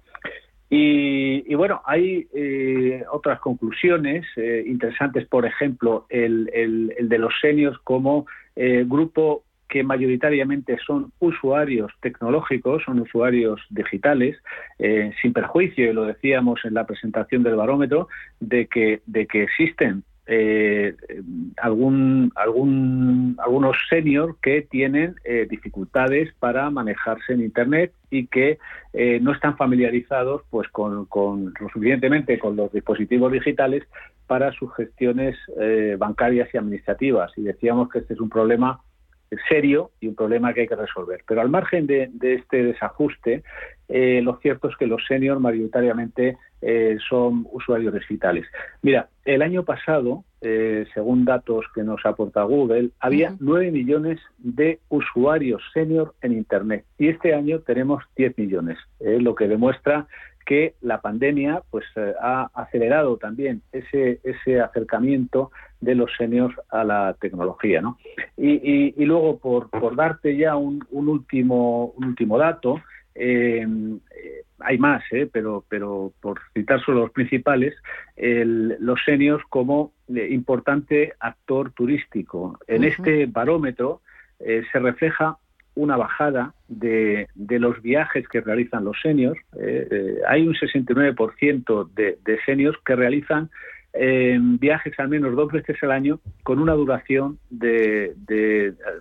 Y, bueno, hay eh, otras conclusiones eh, interesantes, por ejemplo, el, el, de los seniors como eh, grupo que mayoritariamente son usuarios tecnológicos, son usuarios digitales, eh, sin perjuicio, y lo decíamos en la presentación del barómetro, de que, de que existen eh, algún, algunos seniors que tienen eh, dificultades para manejarse en Internet y que no están familiarizados pues, con, lo suficientemente con los dispositivos digitales para sus gestiones bancarias y administrativas. Y decíamos que este es un problema serio y un problema que hay que resolver. Pero al margen de, este desajuste, eh, lo cierto es que los seniors mayoritariamente eh, son usuarios digitales. Mira, el año pasado, eh, según datos que nos aporta Google, había 9 millones de usuarios senior en Internet y este año tenemos 10 millones, lo que demuestra que la pandemia pues ha acelerado también ese, ese acercamiento de los seniors a la tecnología. ¿no? Y, luego, por, por, darte ya un, último, un último dato, eh, hay más, eh, pero, pero por citar solo los principales, los seniors como eh, importante actor turístico. En este barómetro se refleja una bajada de, de, los viajes que realizan los seniors. hay un 69% de, de seniors que realizan viajes al menos dos veces al año con una duración de,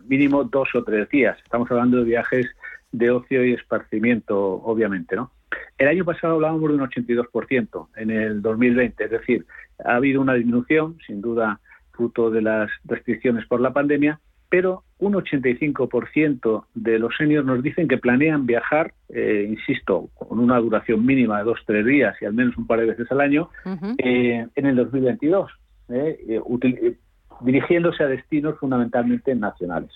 mínimo dos o tres días. Estamos hablando de viajes de ocio y esparcimiento, obviamente, ¿no? El año pasado hablábamos de un 82% en el 2020, es decir, ha habido una disminución, sin duda fruto de las restricciones por la pandemia, pero un 85% de los seniors nos dicen que planean viajar, eh, insisto, con una duración mínima de dos tres días y al menos un par de veces al año, eh, en el 2022, eh, dirigiéndose a destinos fundamentalmente nacionales.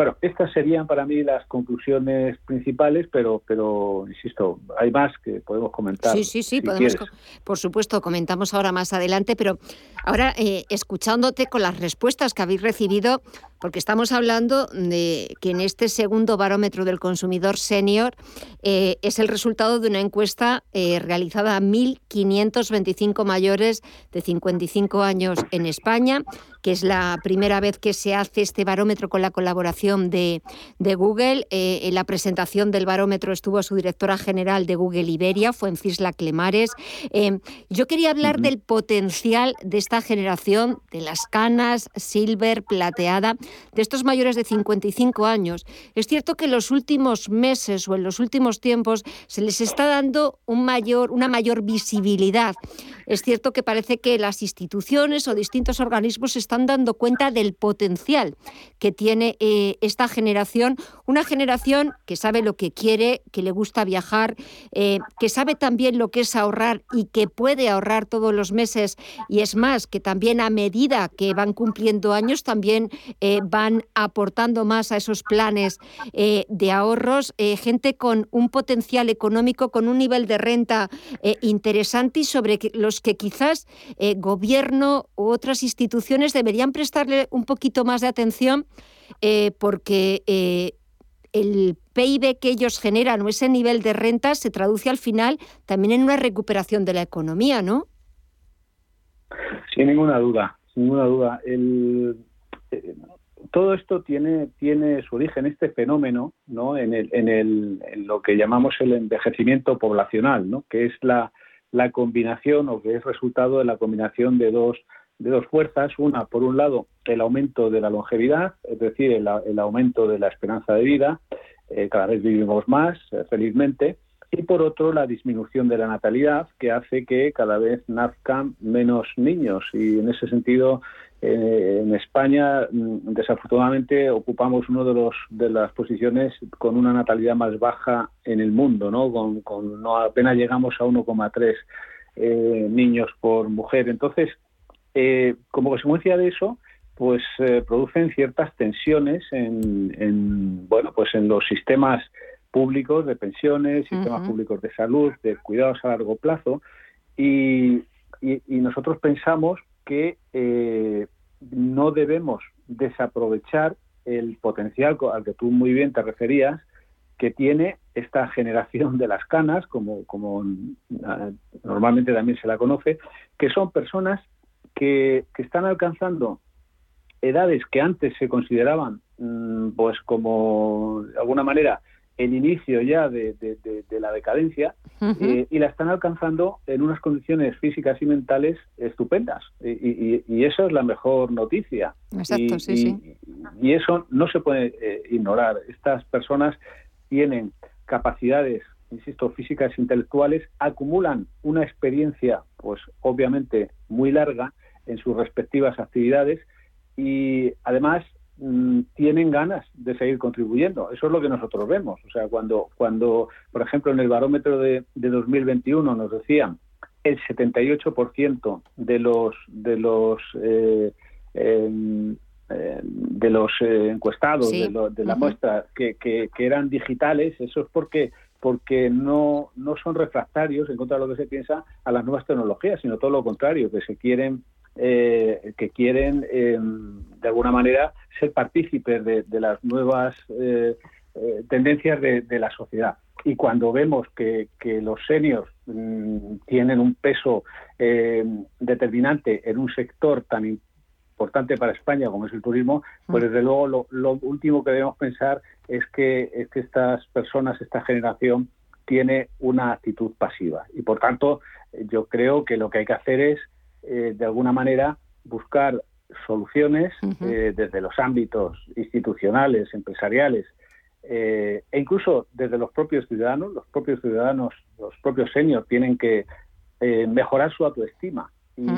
Bueno, estas serían para mí las conclusiones principales, pero, pero insisto, hay más que podemos comentar. Sí, sí, sí, podemos, por supuesto, comentamos ahora más adelante, pero ahora eh, escuchándote con las respuestas que habéis recibido, porque estamos hablando de que en este segundo barómetro del consumidor senior eh, es el resultado de una encuesta eh, realizada a 1.525 mayores de 55 años en España que es la primera vez que se hace este barómetro con la colaboración de, Google. Eh, en la presentación del barómetro estuvo su directora general de Google Iberia, fue en Cisla Clemares. Eh, yo quería hablar del potencial de esta generación, de las canas, silver, plateada, de estos mayores de 55 años. Es cierto que en los últimos meses o en los últimos tiempos se les está dando un mayor, una mayor visibilidad. Es cierto que parece que las instituciones o distintos organismos están dando cuenta del potencial que tiene eh, esta generación, una generación que sabe lo que quiere, que le gusta viajar, eh, que sabe también lo que es ahorrar y que puede ahorrar todos los meses. Y es más, que también a medida que van cumpliendo años también eh, van aportando más a esos planes de ahorros, gente con un potencial económico, con un nivel de renta interesante y sobre los que quizás gobierno u otras instituciones deberían prestarle un poquito más de atención eh, porque eh, el PIB que ellos generan o ese nivel de renta se traduce al final también en una recuperación de la economía, ¿no? Sin ninguna duda, sin ninguna duda. Eh, todo esto tiene, tiene su origen, este fenómeno, ¿no? En, el, en, el, en lo que llamamos el envejecimiento poblacional, ¿no? Que es la, la combinación o que es resultado de la combinación de dos de dos fuerzas. Una, por un lado, el aumento de la longevidad, es decir, el, aumento de la esperanza de vida. Eh, cada vez vivimos más, eh, felizmente. Y por otro, la disminución de la natalidad, que hace que cada vez nazcan menos niños. Y en ese sentido, eh, en España, mm, desafortunadamente, ocupamos una de, los, de las posiciones con una natalidad más baja en el mundo, ¿no? Con, con no apenas llegamos a 1,3 niños por mujer. Entonces, eh, como consecuencia de eso, pues eh, producen ciertas tensiones en, bueno, pues en los sistemas públicos de pensiones, sistemas públicos de salud, de cuidados a largo plazo, y, nosotros pensamos que eh, no debemos desaprovechar el potencial al que tú muy bien te referías, que tiene esta generación de las canas, como, como ah, normalmente también se la conoce, que son personas que, están alcanzando edades que antes se consideraban mm, pues como de alguna manera el inicio ya de, la decadencia eh, y la están alcanzando en unas condiciones físicas y mentales estupendas. Y, eso es la mejor noticia. Exacto, y, sí, sí. y eso no se puede eh, ignorar. Estas personas tienen capacidades insisto físicas e intelectuales acumulan una experiencia pues obviamente muy larga en sus respectivas actividades y además mm, tienen ganas de seguir contribuyendo. Eso es lo que nosotros vemos. O sea, cuando, cuando por ejemplo, en el barómetro de, de 2021 nos decían el 78% de los de los eh, em, eh, de los eh, encuestados de, la muestra que, que, eran digitales, eso es porque porque no, no son refractarios en contra de lo que se piensa a las nuevas tecnologías, sino todo lo contrario, que se quieren eh, que quieren, em, de alguna manera, ser partícipes de, las nuevas eh, eh, tendencias de, la sociedad. Y cuando vemos que, los seniors mm, tienen un peso determinante en un sector tan importante para España como es el turismo, pues mm. desde luego lo, último que debemos pensar es que, es que estas personas, esta generación, tiene una actitud pasiva. Y por tanto, yo creo que lo que hay que hacer es eh, de alguna manera, buscar soluciones eh, desde los ámbitos institucionales, empresariales eh, e incluso desde los propios ciudadanos. Los propios ciudadanos, los propios seniors tienen que mejorar su autoestima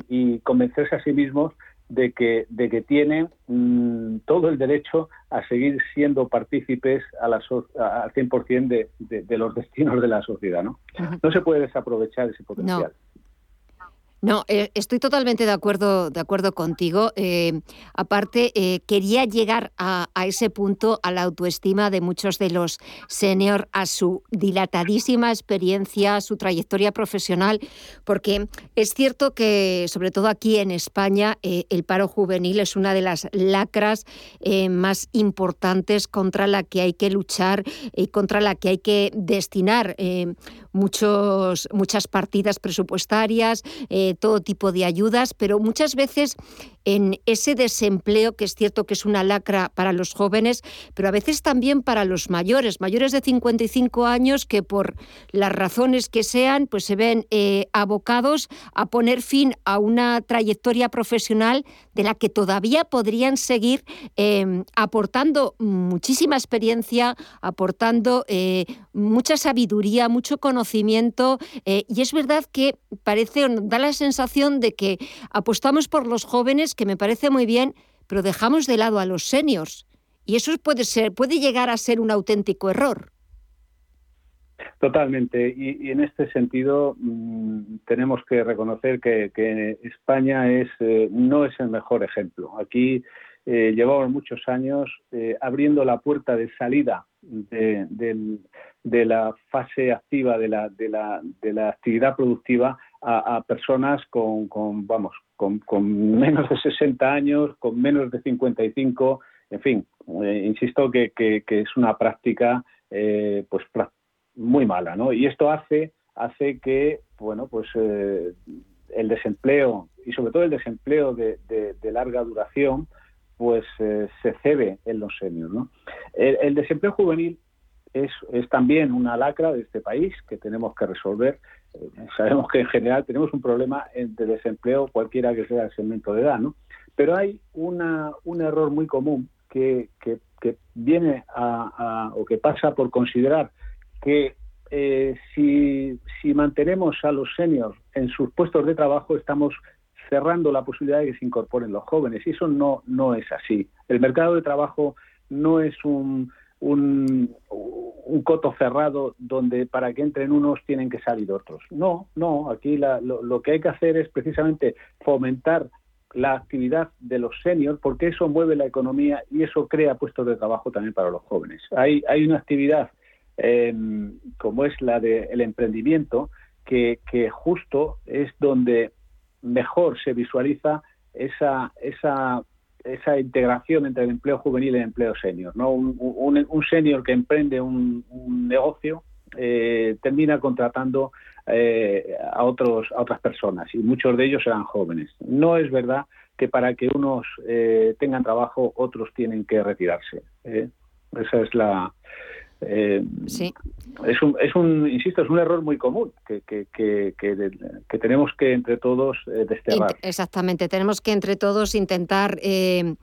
y, convencerse a sí mismos de que, de que tienen mm, todo el derecho a seguir siendo partícipes a la al 100% de, de, los destinos de la sociedad. No, no se puede desaprovechar ese potencial. No, eh, estoy totalmente de acuerdo, de acuerdo contigo. Eh, aparte, eh, quería llegar a, ese punto, a la autoestima de muchos de los senior, a su dilatadísima experiencia, a su trayectoria profesional, porque es cierto que, sobre todo aquí en España, el paro juvenil es una de las lacras más importantes contra la que hay que luchar y contra la que hay que destinar muchos, muchas partidas presupuestarias todo tipo de ayudas, pero muchas veces en ese desempleo, que es cierto que es una lacra para los jóvenes, pero a veces también para los mayores, mayores de 55 años que por las razones que sean, pues se ven eh, abocados a poner fin a una trayectoria profesional de la que todavía podrían seguir em, aportando muchísima experiencia, aportando eh, mucha sabiduría, mucho conocimiento, eh, y es verdad que parece, da la sensación de que apostamos por los jóvenes que me parece muy bien, pero dejamos de lado a los seniors. Y eso puede, ser, puede llegar a ser un auténtico error. Totalmente. Y, en este sentido mm, tenemos que reconocer que, España es, eh, no es el mejor ejemplo. Aquí eh, llevamos muchos años eh, abriendo la puerta de salida de, la fase activa de la, de la, actividad productiva a, personas con, con, vamos, con, menos de 60 años, con menos de 55, en fin, eh, insisto que, es una práctica eh, pues muy mala, ¿no? Y esto hace hace que, bueno, pues eh, el desempleo y sobre todo el desempleo de, larga duración, pues se cebe en los seniors, ¿no? el desempleo juvenil es, es, también una lacra de este país que tenemos que resolver. Sabemos que en general tenemos un problema de desempleo, cualquiera que sea el segmento de edad, ¿no? Pero hay una, un error muy común que, que, viene a, o que pasa por considerar que eh, si, si mantenemos a los seniors en sus puestos de trabajo, estamos cerrando la posibilidad de que se incorporen los jóvenes. Y eso no es así. El mercado de trabajo no es un, un, un, coto cerrado donde para que entren unos tienen que salir otros. No, no, aquí lo, que hay que hacer es precisamente fomentar la actividad de los seniors porque eso mueve la economía y eso crea puestos de trabajo también para los jóvenes. Hay, hay una actividad em, como es la del emprendimiento que, que justo es donde mejor se visualiza esa, esa esa integración entre el empleo juvenil y el empleo senior. ¿no? Un, senior que emprende un, negocio eh, termina contratando eh, a, otros, a otras personas y muchos de ellos eran jóvenes. No es verdad que para que unos eh, tengan trabajo otros tienen que retirarse. Esa es la, eh, sí. Es un, es un, insisto, es un error muy común que, que, que, que tenemos que entre todos eh, desterrar. Exactamente, tenemos que entre todos intentar, eh,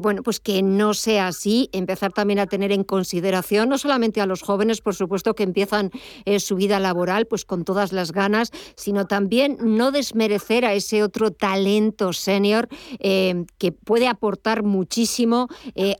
bueno, pues que no sea así, empezar también a tener en consideración no solamente a los jóvenes, por supuesto, que empiezan su vida laboral pues con todas las ganas, sino también no desmerecer a ese otro talento senior que puede aportar muchísimo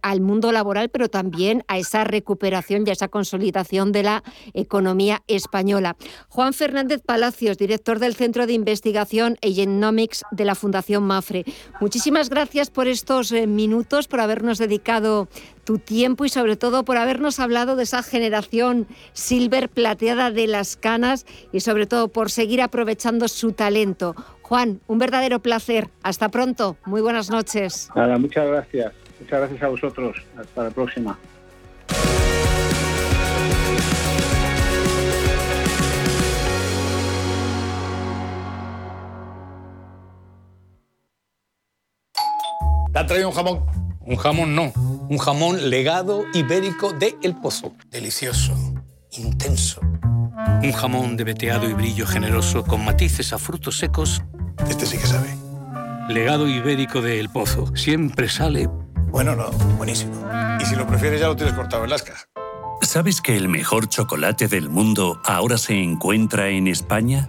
al mundo laboral, pero también a esa recuperación y a esa consolidación de la economía española. Juan Fernández Palacios, director del Centro de Investigación e Genomics de la Fundación Mafre. Muchísimas gracias por estos eh, minutos, por habernos dedicado tu tiempo y sobre todo por habernos hablado de esa generación silver plateada de las canas y sobre todo por seguir aprovechando su talento. Juan, un verdadero placer. Hasta pronto. Muy buenas noches. Nada, muchas gracias. Muchas gracias a vosotros. Hasta la próxima. ¿Te ha traído un jamón? Un jamón no, un jamón legado ibérico de El Pozo. Delicioso, intenso. Un jamón de veteado y brillo generoso con matices a frutos secos. Este sí que sabe. Legado ibérico de El Pozo. Siempre sale... Bueno, no, buenísimo. Y si lo prefieres ya lo tienes cortado en las cajas. ¿Sabes que el mejor chocolate del mundo ahora se encuentra en España?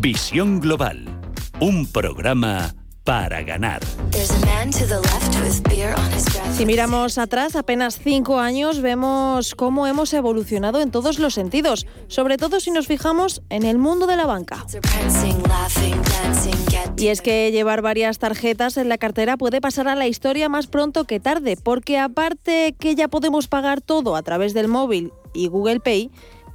Visión Global, un programa para ganar. Si miramos atrás, apenas cinco años, vemos cómo hemos evolucionado en todos los sentidos, sobre todo si nos fijamos en el mundo de la banca. Y es que llevar varias tarjetas en la cartera puede pasar a la historia más pronto que tarde, porque aparte que ya podemos pagar todo a través del móvil y Google Pay,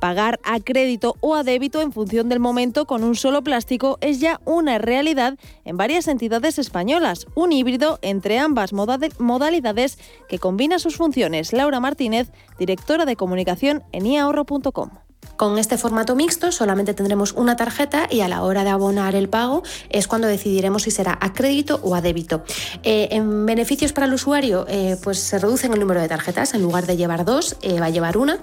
Pagar a crédito o a débito en función del momento con un solo plástico es ya una realidad en varias entidades españolas, un híbrido entre ambas modalidades que combina sus funciones. Laura Martínez, directora de comunicación en iahorro.com. Con este formato mixto solamente tendremos una tarjeta y a la hora de abonar el pago es cuando decidiremos si será a crédito o a débito. Eh, en beneficios para el usuario, eh, pues se reducen el número de tarjetas. En lugar de llevar dos, eh, va a llevar una.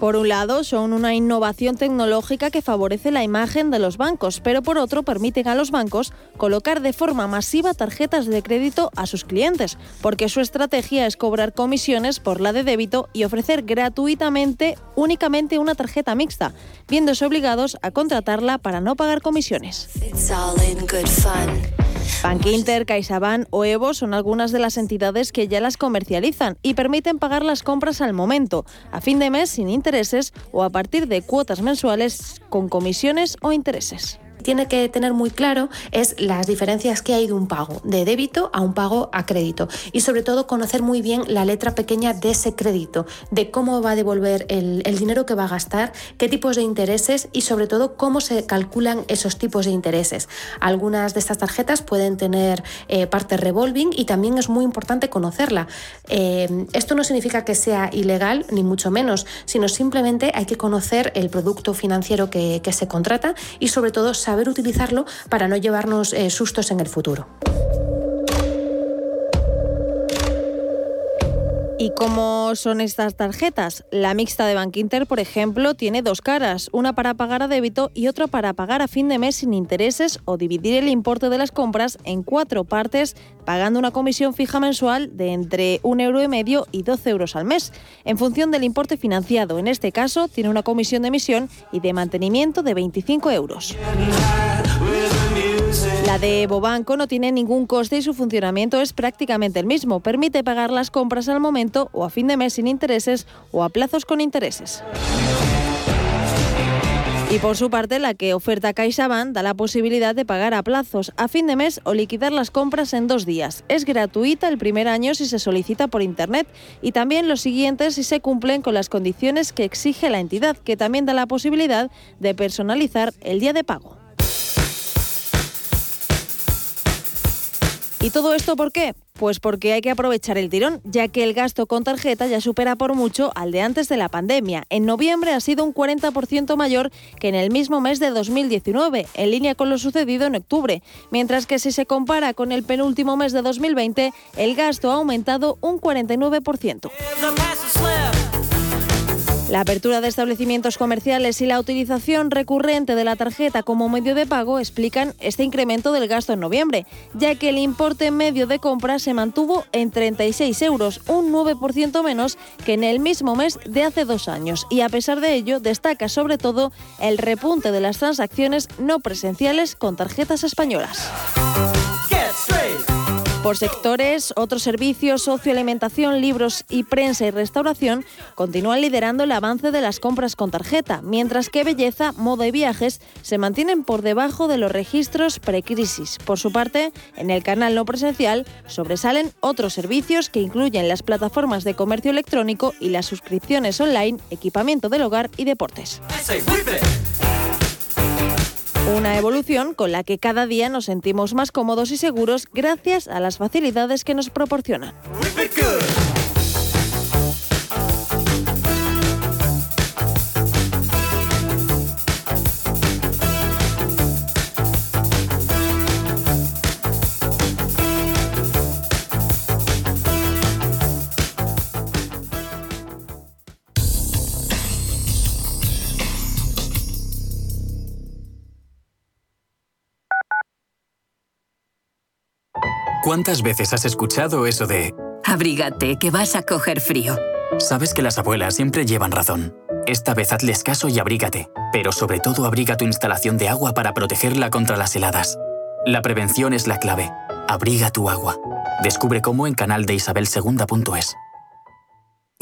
Por un lado, son una innovación tecnológica que favorece la imagen de los bancos, pero por otro permiten a los bancos colocar de forma masiva tarjetas de crédito a sus clientes, porque su estrategia es cobrar comisiones por la de débito y ofrecer gratuitamente únicamente una tarjeta mixta, viéndose obligados a contratarla para no pagar comisiones. Inter, CaixaBank o Evo son algunas de las entidades que ya las comercializan y permiten pagar las compras al momento, a fin de mes sin intereses o a partir de cuotas mensuales con comisiones o intereses tiene que tener muy claro es las diferencias que hay de un pago de débito a un pago a crédito y sobre todo conocer muy bien la letra pequeña de ese crédito, de cómo va a devolver el, dinero que va a gastar, qué tipos de intereses y sobre todo cómo se calculan esos tipos de intereses. Algunas de estas tarjetas pueden tener eh, parte revolving y también es muy importante conocerla. Eh, esto no significa que sea ilegal, ni mucho menos, sino simplemente hay que conocer el producto financiero que, que se contrata y sobre todo saber saber utilizarlo para no llevarnos eh, sustos en el futuro. ¿Y cómo son estas tarjetas? La mixta de Bank Inter, por ejemplo, tiene dos caras, una para pagar a débito y otra para pagar a fin de mes sin intereses o dividir el importe de las compras en cuatro partes, pagando una comisión fija mensual de entre un euro y medio y 12 euros al mes, en función del importe financiado. En este caso, tiene una comisión de emisión y de mantenimiento de 25 euros. La de Bobanco no tiene ningún coste y su funcionamiento es prácticamente el mismo. Permite pagar las compras al momento o a fin de mes sin intereses o a plazos con intereses. Y por su parte, la que oferta CaixaBank da la posibilidad de pagar a plazos, a fin de mes o liquidar las compras en dos días. Es gratuita el primer año si se solicita por Internet y también los siguientes si se cumplen con las condiciones que exige la entidad, que también da la posibilidad de personalizar el día de pago. ¿Y todo esto por qué? Pues porque hay que aprovechar el tirón, ya que el gasto con tarjeta ya supera por mucho al de antes de la pandemia. En noviembre ha sido un 40% mayor que en el mismo mes de 2019, en línea con lo sucedido en octubre, mientras que si se compara con el penúltimo mes de 2020, el gasto ha aumentado un 49%. La apertura de establecimientos comerciales y la utilización recurrente de la tarjeta como medio de pago explican este incremento del gasto en noviembre, ya que el importe medio de compra se mantuvo en 36 euros, un 9% menos que en el mismo mes de hace dos años. Y a pesar de ello, destaca sobre todo el repunte de las transacciones no presenciales con tarjetas españolas. Por sectores, otros servicios, socioalimentación, libros y prensa y restauración continúan liderando el avance de las compras con tarjeta, mientras que belleza, moda y viajes se mantienen por debajo de los registros precrisis. Por su parte, en el canal no presencial sobresalen otros servicios que incluyen las plataformas de comercio electrónico y las suscripciones online, equipamiento del hogar y deportes. Una evolución con la que cada día nos sentimos más cómodos y seguros gracias a las facilidades que nos proporcionan. ¿Cuántas veces has escuchado eso de... Abrígate, que vas a coger frío? Sabes que las abuelas siempre llevan razón. Esta vez hazles caso y abrígate, pero sobre todo abriga tu instalación de agua para protegerla contra las heladas. La prevención es la clave. abriga tu agua. Descubre cómo en canaldeisabelsegunda.es.